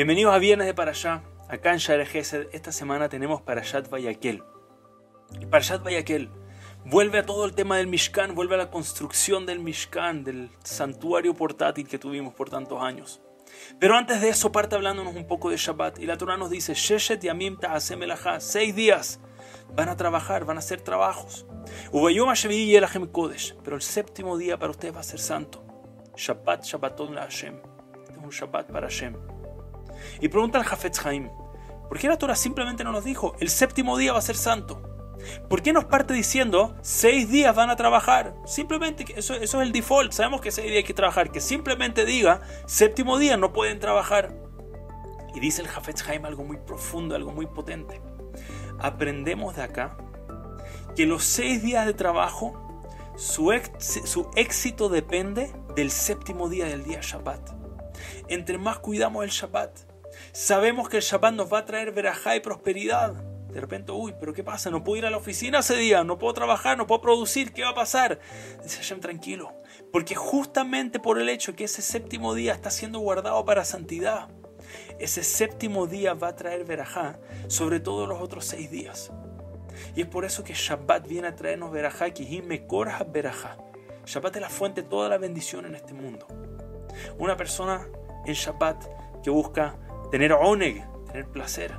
Bienvenidos a Viernes de Parashá. Acá en Share Gesed, esta semana tenemos Parashat Vayakel. Parashat Vayakel vuelve a todo el tema del Mishkan, vuelve a la construcción del Mishkan, del santuario portátil que tuvimos por tantos años. Pero antes de eso parte hablándonos un poco de Shabbat y la Torah nos dice, Sheshet Yamim seis días van a trabajar, van a hacer trabajos. Pero el séptimo día para ustedes va a ser santo. Shabbat Shabbaton la Hashem. Este es un Shabbat para Hashem. Y pregunta al Jafetz Haim, ¿por qué la Torah simplemente no nos dijo, el séptimo día va a ser santo? ¿Por qué nos parte diciendo seis días van a trabajar? Simplemente, eso, es el default, sabemos que seis días hay que trabajar, que simplemente diga séptimo día no pueden trabajar. Y dice el Jafetz Haim algo muy profundo, algo muy potente. Aprendemos de acá que los seis días de trabajo, su, su éxito depende del séptimo día del día Shabbat. Entre más cuidamos el Shabbat, sabemos que el Shabbat nos va a traer verajá y prosperidad. De repente, uy, pero ¿qué pasa? No puedo ir a la oficina ese día, no puedo trabajar, no puedo producir, ¿qué va a pasar? Dice Hashem, tranquilo, porque justamente por el hecho que ese séptimo día está siendo guardado para santidad, ese séptimo día va a traer verajá sobre todos los otros seis días. Y es por eso que Shabbat viene a traernos verajá, me korah verajá. Shabbat es la fuente de toda la bendición en este mundo. Una persona en Shabbat que busca tener oneg, tener placer,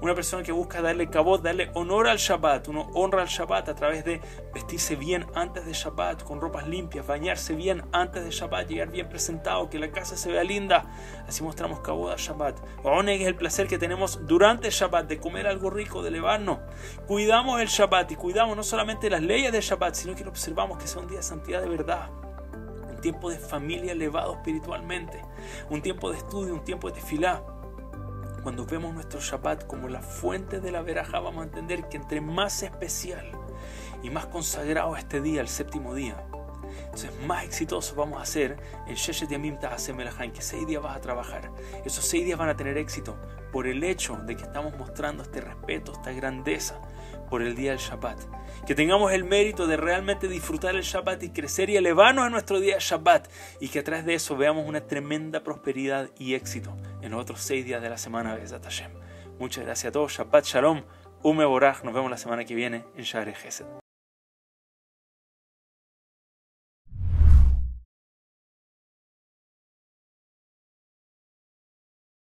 una persona que busca darle cabot, darle honor al Shabbat. Uno honra al Shabbat a través de vestirse bien antes de Shabbat, con ropas limpias, bañarse bien antes de Shabbat, llegar bien presentado, que la casa se vea linda. Así mostramos cabot al Shabbat. Oneg es el placer que tenemos durante el Shabbat de comer algo rico, de elevarnos. Cuidamos el Shabbat y cuidamos no solamente las leyes del Shabbat, sino que observamos que sea un día de santidad de verdad tiempo de familia elevado espiritualmente, un tiempo de estudio, un tiempo de tefilá. Cuando vemos nuestro Shabbat como la fuente de la veraja, vamos a entender que entre más especial y más consagrado este día, el séptimo día, entonces más exitosos vamos a ser en Sheshet Yamim en que seis días vas a trabajar. Esos seis días van a tener éxito por el hecho de que estamos mostrando este respeto, esta grandeza por el día del Shabbat. Que tengamos el mérito de realmente disfrutar el Shabbat y crecer y elevarnos en nuestro día Shabbat. Y que a través de eso veamos una tremenda prosperidad y éxito en los otros seis días de la semana. Muchas gracias a todos. Shabbat Shalom. Ume Boraj. Nos vemos la semana que viene en Share Gesed.